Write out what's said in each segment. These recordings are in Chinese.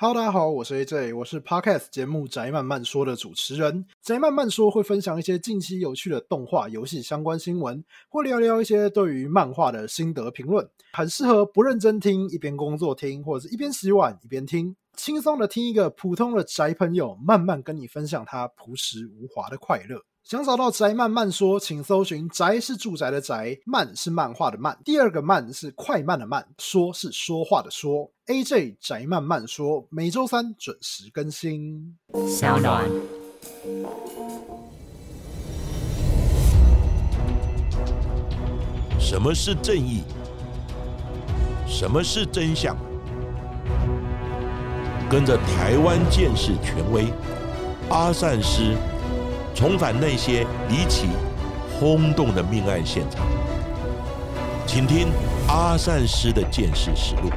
Hello，大家好，我是 AJ，我是 Podcast 节目《宅慢慢说》的主持人。宅慢慢说会分享一些近期有趣的动画、游戏相关新闻，或聊聊一些对于漫画的心得评论，很适合不认真听，一边工作听，或者是一边洗碗一边听，轻松的听一个普通的宅朋友慢慢跟你分享他朴实无华的快乐。想找到宅慢慢说，请搜寻“宅”是住宅的宅，漫是漫画的漫，第二个漫是快慢的慢，说是说话的说。AJ 宅慢慢说，每周三准时更新。小暖。什么是正义？什么是真相？跟着台湾剑士权威阿善师。重返那些离奇、轰动的命案现场，请听阿善师的见识实录。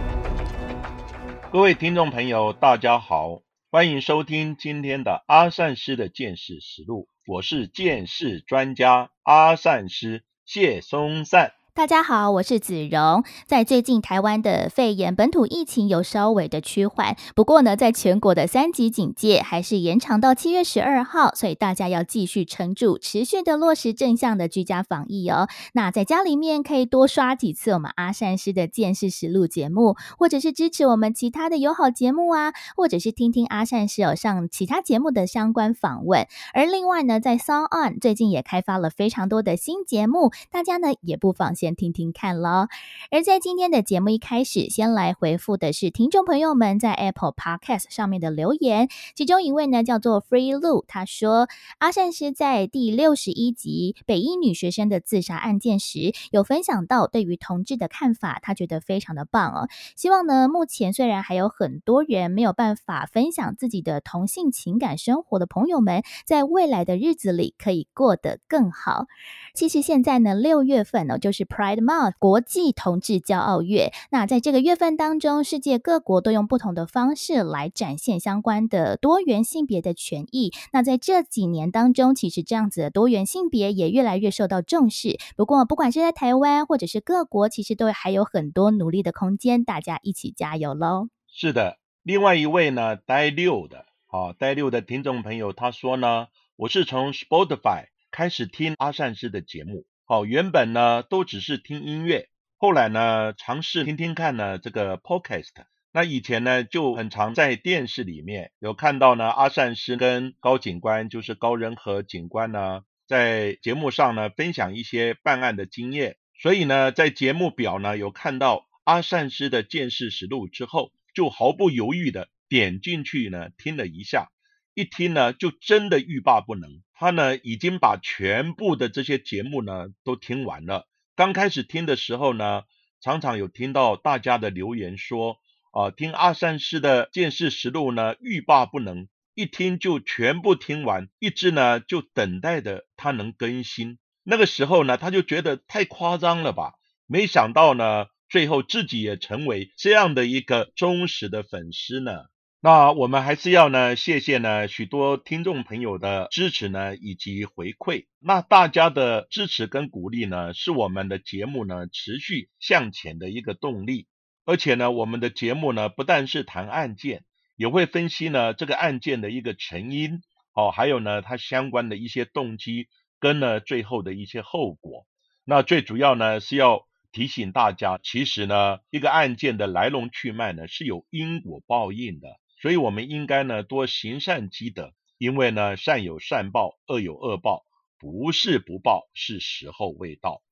各位听众朋友，大家好，欢迎收听今天的阿善师的见识实录。我是见识专家阿善师谢松善。大家好，我是子荣。在最近，台湾的肺炎本土疫情有稍微的趋缓，不过呢，在全国的三级警戒还是延长到七月十二号，所以大家要继续撑住，持续的落实正向的居家防疫哦。那在家里面可以多刷几次我们阿善师的见识实录节目，或者是支持我们其他的友好节目啊，或者是听听阿善师有上其他节目的相关访问。而另外呢，在 s o n On 最近也开发了非常多的新节目，大家呢也不妨。先听听看咯。而在今天的节目一开始，先来回复的是听众朋友们在 Apple Podcast 上面的留言。其中一位呢叫做 Free Lu，他说阿善师在第六十一集北医女学生的自杀案件时，有分享到对于同志的看法，他觉得非常的棒哦。希望呢，目前虽然还有很多人没有办法分享自己的同性情感生活的朋友们，在未来的日子里可以过得更好。其实现在呢，六月份呢就是 Pride Month 国际同志骄傲月。那在这个月份当中，世界各国都用不同的方式来展现相关的多元性别的权益。那在这几年当中，其实这样子的多元性别也越来越受到重视。不过，不管是在台湾或者是各国，其实都还有很多努力的空间，大家一起加油喽！是的，另外一位呢，呆六的，啊，呆六的听众朋友他说呢，我是从 Spotify。开始听阿善师的节目，好，原本呢都只是听音乐，后来呢尝试听听看呢这个 podcast。那以前呢就很常在电视里面有看到呢阿善师跟高警官，就是高仁和警官呢在节目上呢分享一些办案的经验，所以呢在节目表呢有看到阿善师的见识实录之后，就毫不犹豫的点进去呢听了一下。一听呢，就真的欲罢不能。他呢，已经把全部的这些节目呢都听完了。刚开始听的时候呢，常常有听到大家的留言说，啊，听阿善师的见识实录呢，欲罢不能，一听就全部听完，一直呢就等待着他能更新。那个时候呢，他就觉得太夸张了吧？没想到呢，最后自己也成为这样的一个忠实的粉丝呢。那我们还是要呢，谢谢呢许多听众朋友的支持呢以及回馈。那大家的支持跟鼓励呢，是我们的节目呢持续向前的一个动力。而且呢，我们的节目呢不但是谈案件，也会分析呢这个案件的一个成因，哦，还有呢它相关的一些动机跟呢最后的一些后果。那最主要呢是要提醒大家，其实呢一个案件的来龙去脉呢是有因果报应的。所以，我们应该呢多行善积德，因为呢善有善报，恶有恶报，不是不报，是时候未到。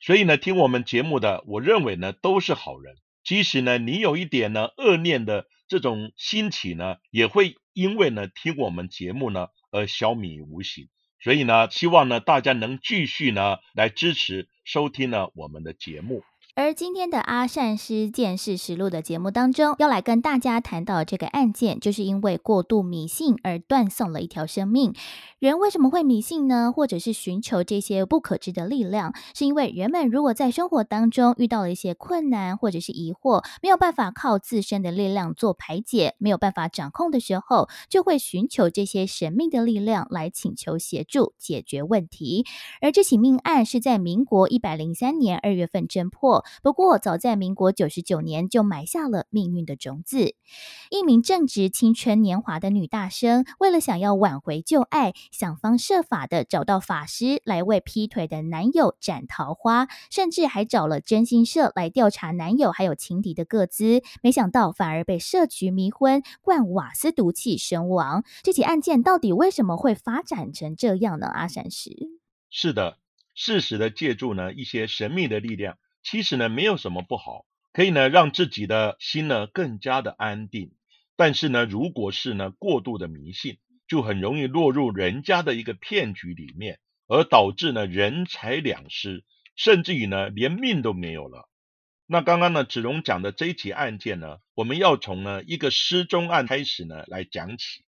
所以呢，听我们节目的，我认为呢都是好人。即使呢你有一点呢恶念的这种兴起呢，也会因为呢听我们节目呢而消弭无形。所以呢，希望呢大家能继续呢来支持收听呢我们的节目。而今天的阿善师见识实录的节目当中，要来跟大家谈到这个案件，就是因为过度迷信而断送了一条生命。人为什么会迷信呢？或者是寻求这些不可知的力量？是因为人们如果在生活当中遇到了一些困难或者是疑惑，没有办法靠自身的力量做排解，没有办法掌控的时候，就会寻求这些神秘的力量来请求协助解决问题。而这起命案是在民国一百零三年二月份侦破。不过早在民国九十九年就埋下了命运的种子。一名正值青春年华的女大生，为了想要挽回旧爱，想方设法的找到法师来为劈腿的男友斩桃花，甚至还找了征信社来调查男友还有情敌的个资，没想到反而被设局迷昏，灌瓦斯毒气身亡。这起案件到底为什么会发展成这样呢？阿闪石是的，适时的借助呢一些神秘的力量，其实呢没有什么不好，可以呢让自己的心呢更加的安定。但是呢，如果是呢过度的迷信，就很容易落入人家的一个骗局里面，而导致呢人财两失，甚至于呢连命都没有了。那刚刚呢子荣讲的这一起案件呢，我们要从呢一个失踪案开始呢来讲起。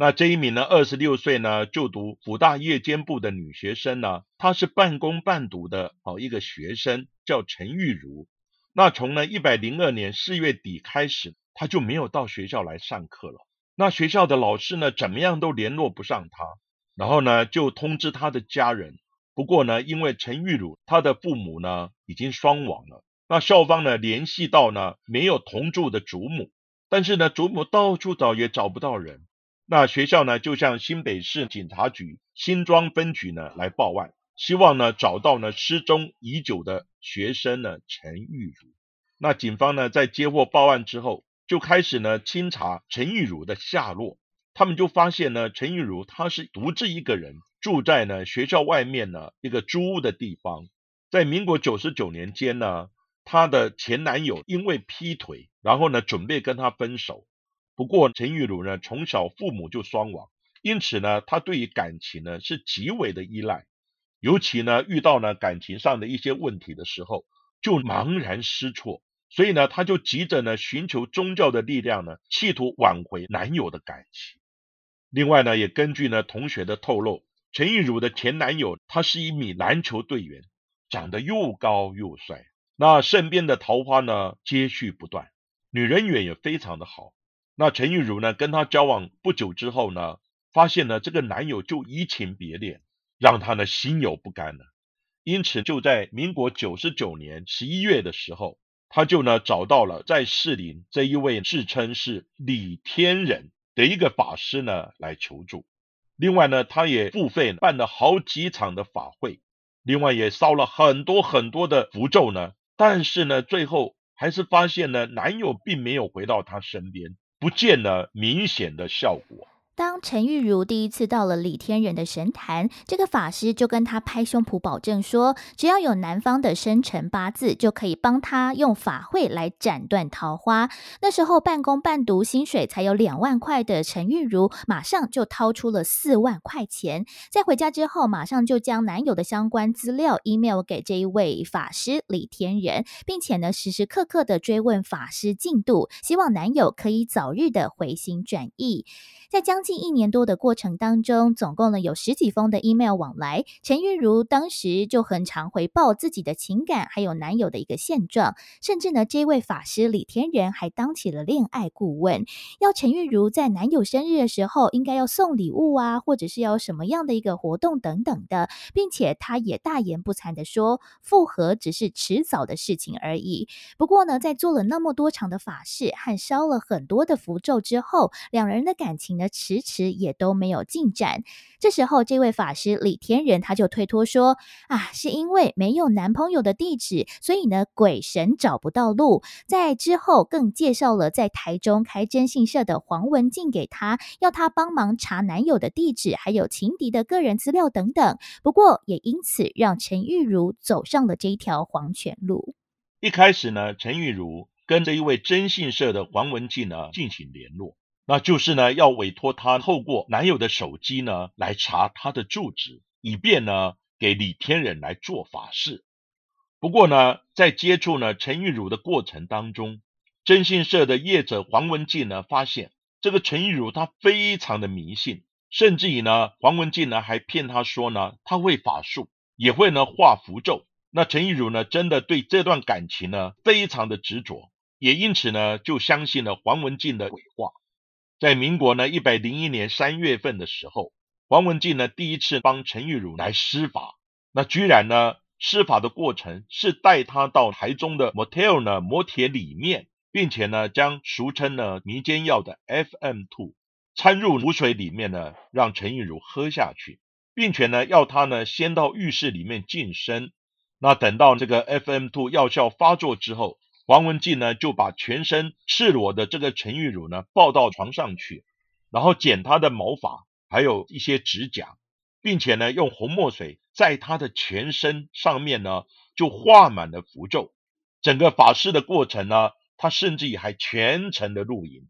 那这一名呢二十六岁呢就读辅大夜间部的女学生呢，她是半工半读的哦一个学生，叫陈玉茹。那从呢一百零二年四月底开始。他就没有到学校来上课了。那学校的老师呢，怎么样都联络不上他。然后呢，就通知他的家人。不过呢，因为陈玉茹她的父母呢已经双亡了。那校方呢联系到呢没有同住的祖母，但是呢祖母到处找也找不到人。那学校呢就向新北市警察局新庄分局呢来报案，希望呢找到呢失踪已久的学生呢陈玉茹。那警方呢在接获报案之后。就开始呢清查陈玉茹的下落，他们就发现呢陈玉茹她是独自一个人住在呢学校外面呢一个租屋的地方，在民国九十九年间呢，她的前男友因为劈腿，然后呢准备跟她分手，不过陈玉茹呢从小父母就双亡，因此呢她对于感情呢是极为的依赖，尤其呢遇到呢感情上的一些问题的时候，就茫然失措。所以呢，他就急着呢寻求宗教的力量呢，企图挽回男友的感情。另外呢，也根据呢同学的透露，陈玉茹的前男友他是一名篮球队员，长得又高又帅，那身边的桃花呢接续不断，女人缘也非常的好。那陈玉茹呢跟他交往不久之后呢，发现呢这个男友就移情别恋，让她呢心有不甘呢。因此就在民国九十九年十一月的时候。他就呢找到了在士林这一位自称是李天人的一个法师呢来求助。另外呢，他也付费办了好几场的法会，另外也烧了很多很多的符咒呢。但是呢，最后还是发现呢，男友并没有回到她身边，不见了明显的效果。当陈玉如第一次到了李天仁的神坛，这个法师就跟他拍胸脯保证说，只要有男方的生辰八字，就可以帮他用法会来斩断桃花。那时候半工半读，薪水才有两万块的陈玉如，马上就掏出了四万块钱。在回家之后，马上就将男友的相关资料 email 给这一位法师李天仁，并且呢，时时刻刻的追问法师进度，希望男友可以早日的回心转意。在将近一年多的过程当中，总共呢有十几封的 email 往来。陈玉如当时就很常回报自己的情感，还有男友的一个现状，甚至呢，这位法师李天仁还当起了恋爱顾问，要陈玉如在男友生日的时候应该要送礼物啊，或者是要什么样的一个活动等等的，并且他也大言不惭的说，复合只是迟早的事情而已。不过呢，在做了那么多场的法事和烧了很多的符咒之后，两人的感情。呢，迟迟迟也都没有进展。这时候，这位法师李天仁他就推脱说：“啊，是因为没有男朋友的地址，所以呢，鬼神找不到路。”在之后，更介绍了在台中开征信社的黄文静给他，要他帮忙查男友的地址，还有情敌的个人资料等等。不过，也因此让陈玉如走上了这一条黄泉路。一开始呢，陈玉如跟着一位征信社的黄文静呢进行联络。那就是呢，要委托她透过男友的手机呢来查他的住址，以便呢给李天忍来做法事。不过呢，在接触呢陈玉茹的过程当中，征信社的业者黄文静呢发现这个陈玉茹她非常的迷信，甚至于呢黄文静呢还骗她说呢她会法术，也会呢画符咒。那陈玉茹呢真的对这段感情呢非常的执着，也因此呢就相信了黄文静的鬼话。在民国呢一百零一年三月份的时候，黄文静呢第一次帮陈玉茹来施法，那居然呢施法的过程是带他到台中的 motel 呢摩铁里面，并且呢将俗称呢迷奸药的 FM two 掺入卤水里面呢，让陈玉茹喝下去，并且呢要他呢先到浴室里面净身。那等到这个 FM two 药效发作之后，黄文静呢就把全身赤裸的这个陈玉茹呢抱到床上去，然后剪她的毛发，还有一些指甲，并且呢用红墨水在她的全身上面呢就画满了符咒。整个法事的过程呢，他甚至于还全程的录影。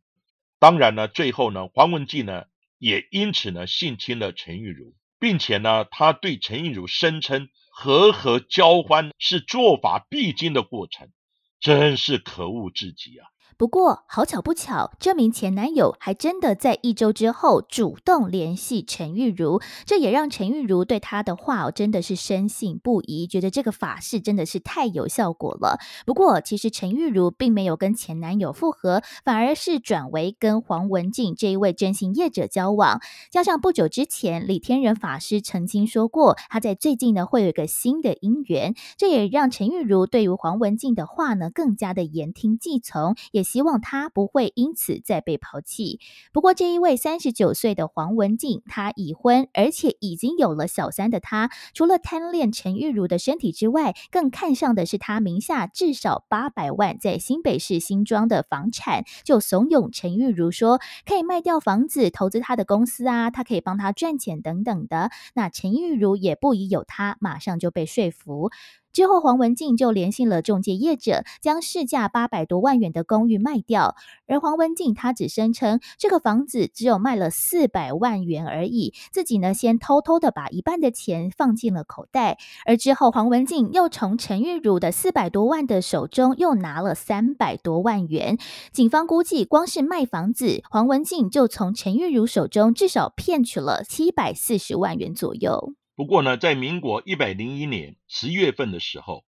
当然呢，最后呢，黄文静呢也因此呢性侵了陈玉茹，并且呢他对陈玉茹声称和和交欢是做法必经的过程。真是可恶至极啊！不过好巧不巧，这名前男友还真的在一周之后主动联系陈玉如，这也让陈玉如对他的话哦真的是深信不疑，觉得这个法事真的是太有效果了。不过其实陈玉如并没有跟前男友复合，反而是转为跟黄文静这一位真心业者交往。加上不久之前李天仁法师曾经说过，他在最近呢会有一个新的姻缘，这也让陈玉如对于黄文静的话呢更加的言听计从，也。希望他不会因此再被抛弃。不过，这一位三十九岁的黄文静，他已婚，而且已经有了小三的他，除了贪恋陈玉茹的身体之外，更看上的是他名下至少八百万在新北市新庄的房产，就怂恿陈玉茹说可以卖掉房子投资他的公司啊，他可以帮他赚钱等等的。那陈玉茹也不疑有他，马上就被说服。之后，黄文静就联系了中介业者，将市价八百多万元的公寓卖掉。而黄文静他只声称这个房子只有卖了四百万元而已，自己呢先偷偷的把一半的钱放进了口袋。而之后，黄文静又从陈玉茹的四百多万的手中又拿了三百多万元。警方估计，光是卖房子，黄文静就从陈玉茹手中至少骗取了七百四十万元左右。不过呢，在民国一百零一年十月份的时候，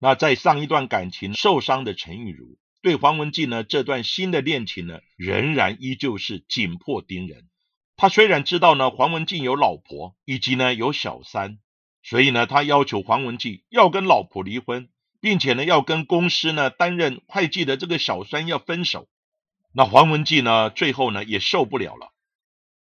那在上一段感情受伤的陈玉茹，对黄文静呢这段新的恋情呢，仍然依旧是紧迫盯人。他虽然知道呢黄文静有老婆以及呢有小三，所以呢他要求黄文静要跟老婆离婚，并且呢要跟公司呢担任会计的这个小三要分手。那黄文静呢最后呢也受不了了。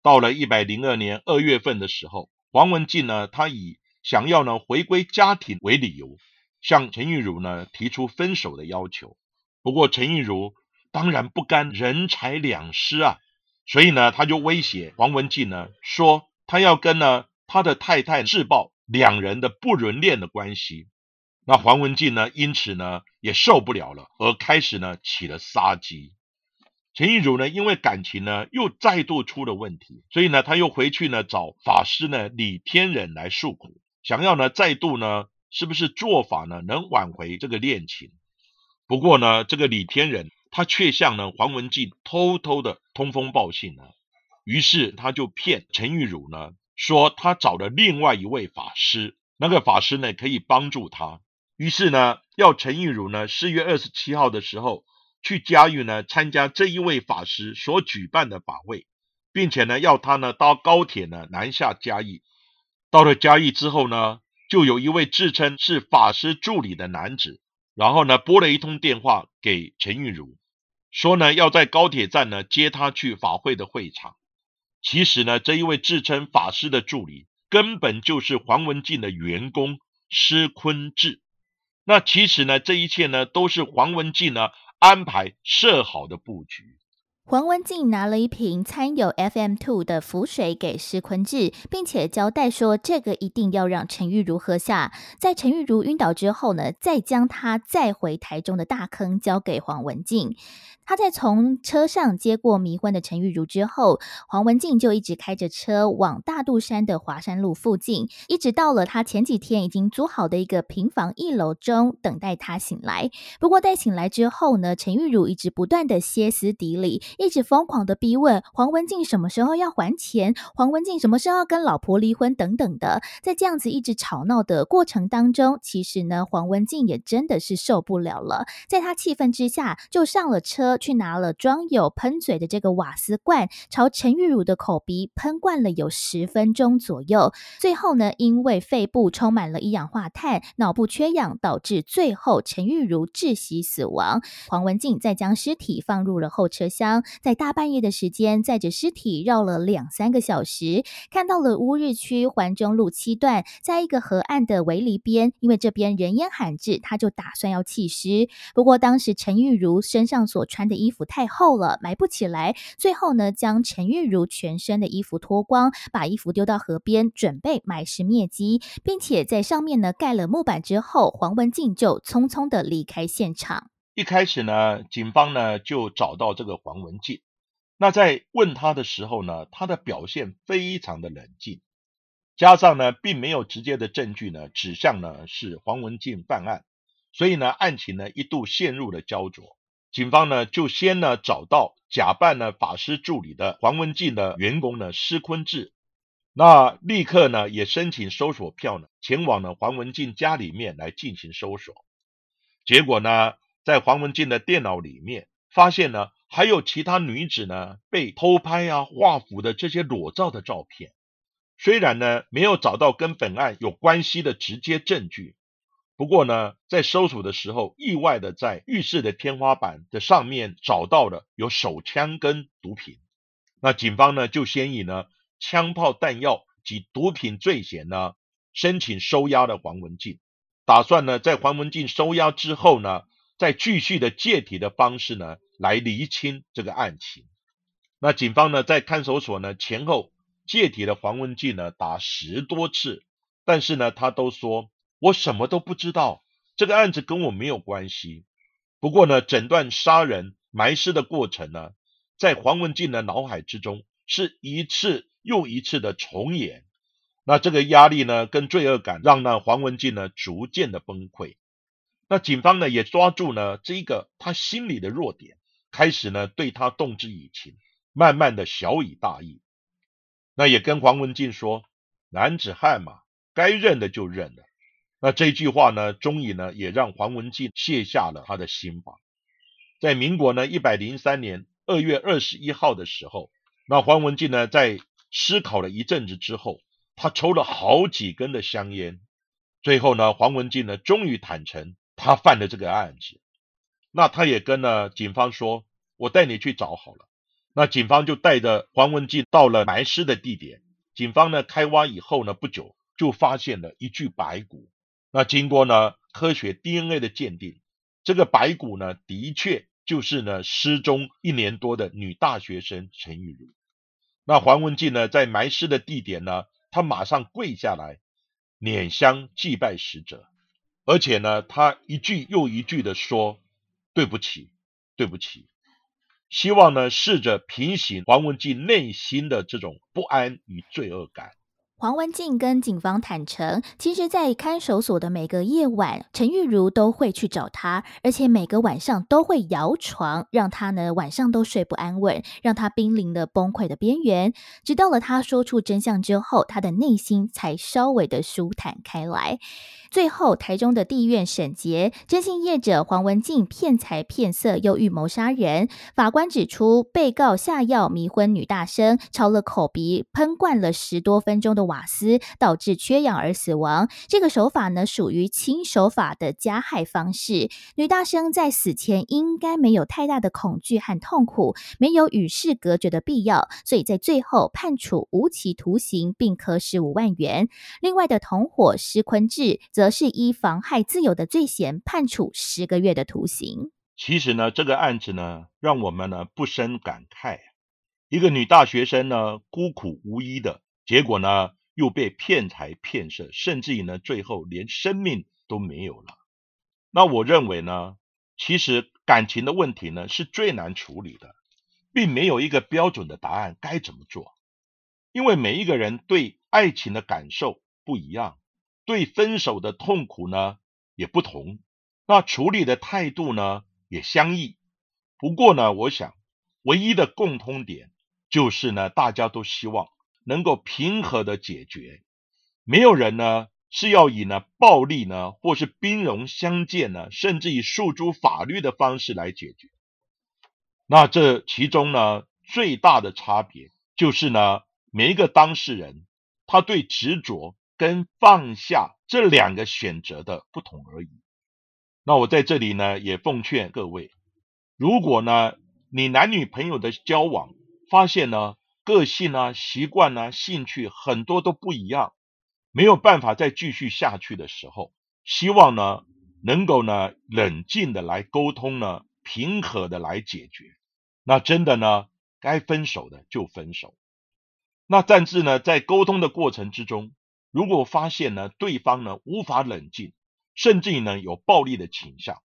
到了一百零二年二月份的时候。黄文静呢，他以想要呢回归家庭为理由，向陈玉茹呢提出分手的要求。不过陈玉茹当然不甘人财两失啊，所以呢他就威胁黄文静呢说，他要跟呢他的太太自曝两人的不伦恋的关系。那黄文静呢因此呢也受不了了，而开始呢起了杀机。陈玉茹呢，因为感情呢又再度出了问题，所以呢，他又回去呢找法师呢李天忍来诉苦，想要呢再度呢是不是做法呢能挽回这个恋情？不过呢，这个李天忍他却向呢黄文静偷偷的通风报信呢，于是他就骗陈玉茹呢说他找了另外一位法师，那个法师呢可以帮助他，于是呢要陈玉茹呢四月二十七号的时候。去嘉义呢，参加这一位法师所举办的法会，并且呢，要他呢搭高铁呢南下嘉义。到了嘉义之后呢，就有一位自称是法师助理的男子，然后呢拨了一通电话给陈玉茹，说呢要在高铁站呢接他去法会的会场。其实呢，这一位自称法师的助理根本就是黄文静的员工施坤志。那其实呢，这一切呢都是黄文静呢。安排设好的布局。黄文静拿了一瓶掺有 FM two 的浮水给施坤志，并且交代说，这个一定要让陈玉如喝下。在陈玉如晕倒之后呢，再将他载回台中的大坑交给黄文静。他在从车上接过迷昏的陈玉茹之后，黄文静就一直开着车往大肚山的华山路附近，一直到了他前几天已经租好的一个平房一楼中等待他醒来。不过在醒来之后呢，陈玉茹一直不断的歇斯底里，一直疯狂的逼问黄文静什么时候要还钱，黄文静什么时候要跟老婆离婚等等的。在这样子一直吵闹的过程当中，其实呢，黄文静也真的是受不了了，在他气愤之下就上了车。去拿了装有喷嘴的这个瓦斯罐，朝陈玉茹的口鼻喷灌了有十分钟左右。最后呢，因为肺部充满了一氧化碳，脑部缺氧，导致最后陈玉茹窒息死亡。黄文静再将尸体放入了后车厢，在大半夜的时间载着尸体绕了两三个小时，看到了乌日区环中路七段，在一个河岸的围篱边，因为这边人烟罕至，他就打算要弃尸。不过当时陈玉茹身上所穿的衣服太厚了，埋不起来。最后呢，将陈玉茹全身的衣服脱光，把衣服丢到河边，准备埋尸灭迹，并且在上面呢盖了木板之后，黄文静就匆匆的离开现场。一开始呢，警方呢就找到这个黄文静。那在问他的时候呢，他的表现非常的冷静，加上呢，并没有直接的证据呢指向呢是黄文静犯案，所以呢，案情呢一度陷入了焦灼。警方呢就先呢找到假扮呢法师助理的黄文静的员工呢施坤志，那立刻呢也申请搜索票呢前往呢黄文静家里面来进行搜索。结果呢，在黄文静的电脑里面发现呢。还有其他女子呢被偷拍啊、画符的这些裸照的照片，虽然呢没有找到跟本案有关系的直接证据，不过呢在搜索的时候，意外的在浴室的天花板的上面找到了有手枪跟毒品，那警方呢就先以呢枪炮弹药及毒品罪嫌呢申请收押了黄文静，打算呢在黄文静收押之后呢。再继续的借题的方式呢，来厘清这个案情。那警方呢，在看守所呢前后借题的黄文静呢打十多次，但是呢，他都说我什么都不知道，这个案子跟我没有关系。不过呢，整段杀人埋尸的过程呢，在黄文静的脑海之中是一次又一次的重演。那这个压力呢，跟罪恶感，让那黄文静呢逐渐的崩溃。那警方呢也抓住呢这一个他心里的弱点，开始呢对他动之以情，慢慢的小以大义。那也跟黄文静说，男子汉嘛，该认的就认了。那这句话呢，终于呢也让黄文静卸下了他的心防。在民国呢一百零三年二月二十一号的时候，那黄文静呢在思考了一阵子之后，他抽了好几根的香烟，最后呢黄文静呢终于坦诚。他犯的这个案子，那他也跟呢警方说：“我带你去找好了。”那警方就带着黄文静到了埋尸的地点。警方呢开挖以后呢，不久就发现了一具白骨。那经过呢科学 DNA 的鉴定，这个白骨呢的确就是呢失踪一年多的女大学生陈玉茹。那黄文静呢在埋尸的地点呢，他马上跪下来捻香祭拜死者。而且呢，他一句又一句的说：“对不起，对不起。”希望呢，试着平息黄文静内心的这种不安与罪恶感。黄文静跟警方坦诚，其实，在看守所的每个夜晚，陈玉如都会去找他，而且每个晚上都会摇床，让他呢晚上都睡不安稳，让他濒临了崩溃的边缘。直到了他说出真相之后，他的内心才稍微的舒坦开来。最后，台中的地院审结，征信业者黄文静骗财骗色又预谋杀人。法官指出，被告下药迷昏女大生，朝了口鼻喷灌了十多分钟的瓦斯，导致缺氧而死亡。这个手法呢，属于轻手法的加害方式。女大生在死前应该没有太大的恐惧和痛苦，没有与世隔绝的必要，所以在最后判处无期徒刑，并科十五万元。另外的同伙施坤志。则是依妨害自由的罪嫌判处十个月的徒刑。其实呢，这个案子呢，让我们呢不生感慨。一个女大学生呢，孤苦无依的结果呢，又被骗财骗色，甚至于呢，最后连生命都没有了。那我认为呢，其实感情的问题呢，是最难处理的，并没有一个标准的答案该怎么做，因为每一个人对爱情的感受不一样。对分手的痛苦呢也不同，那处理的态度呢也相异。不过呢，我想唯一的共通点就是呢，大家都希望能够平和的解决，没有人呢是要以呢暴力呢或是兵戎相见呢，甚至以诉诸法律的方式来解决。那这其中呢，最大的差别就是呢，每一个当事人他对执着跟放下这两个选择的不同而已。那我在这里呢，也奉劝各位，如果呢，你男女朋友的交往发现呢，个性啊、习惯啊、兴趣很多都不一样，没有办法再继续下去的时候，希望呢，能够呢，冷静的来沟通呢，平和的来解决。那真的呢，该分手的就分手。那但是呢，在沟通的过程之中，如果发现呢，对方呢无法冷静，甚至呢有暴力的倾向，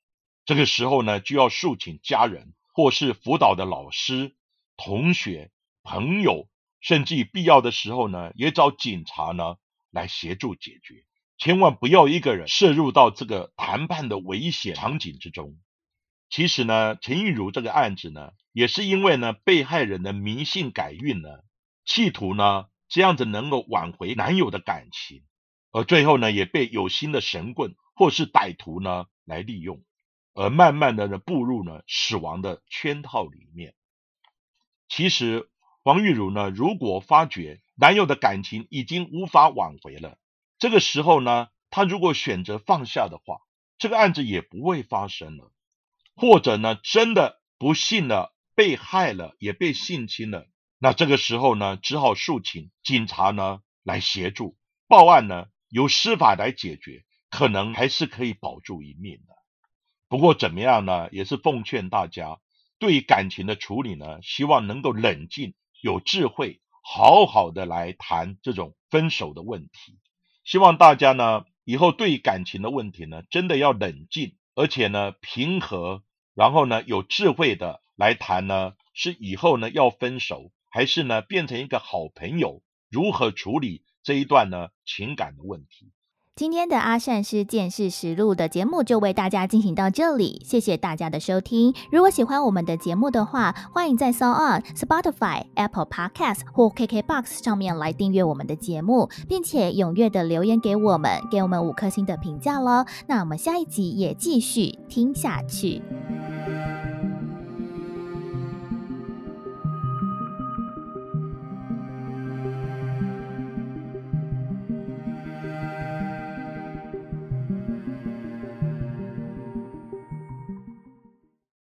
这个时候呢，就要诉请家人或是辅导的老师、同学、朋友，甚至必要的时候呢，也找警察呢来协助解决。千万不要一个人涉入到这个谈判的危险场景之中。其实呢，陈玉茹这个案子呢。也是因为呢，被害人的迷信改运呢，企图呢这样子能够挽回男友的感情，而最后呢也被有心的神棍或是歹徒呢来利用，而慢慢的呢步入呢死亡的圈套里面。其实黄玉茹呢，如果发觉男友的感情已经无法挽回了，这个时候呢，她如果选择放下的话，这个案子也不会发生了，或者呢真的不幸了。被害了，也被性侵了，那这个时候呢，只好诉请警察呢来协助报案呢，由司法来解决，可能还是可以保住一命的。不过怎么样呢，也是奉劝大家，对感情的处理呢，希望能够冷静、有智慧，好好的来谈这种分手的问题。希望大家呢，以后对感情的问题呢，真的要冷静，而且呢平和，然后呢有智慧的。来谈呢，是以后呢要分手，还是呢变成一个好朋友？如何处理这一段呢情感的问题？今天的阿善师见识实录的节目就为大家进行到这里，谢谢大家的收听。如果喜欢我们的节目的话，欢迎在 s o n Spotify、Apple Podcast 或 KKBox 上面来订阅我们的节目，并且踊跃的留言给我们，给我们五颗星的评价喽。那我们下一集也继续听下去。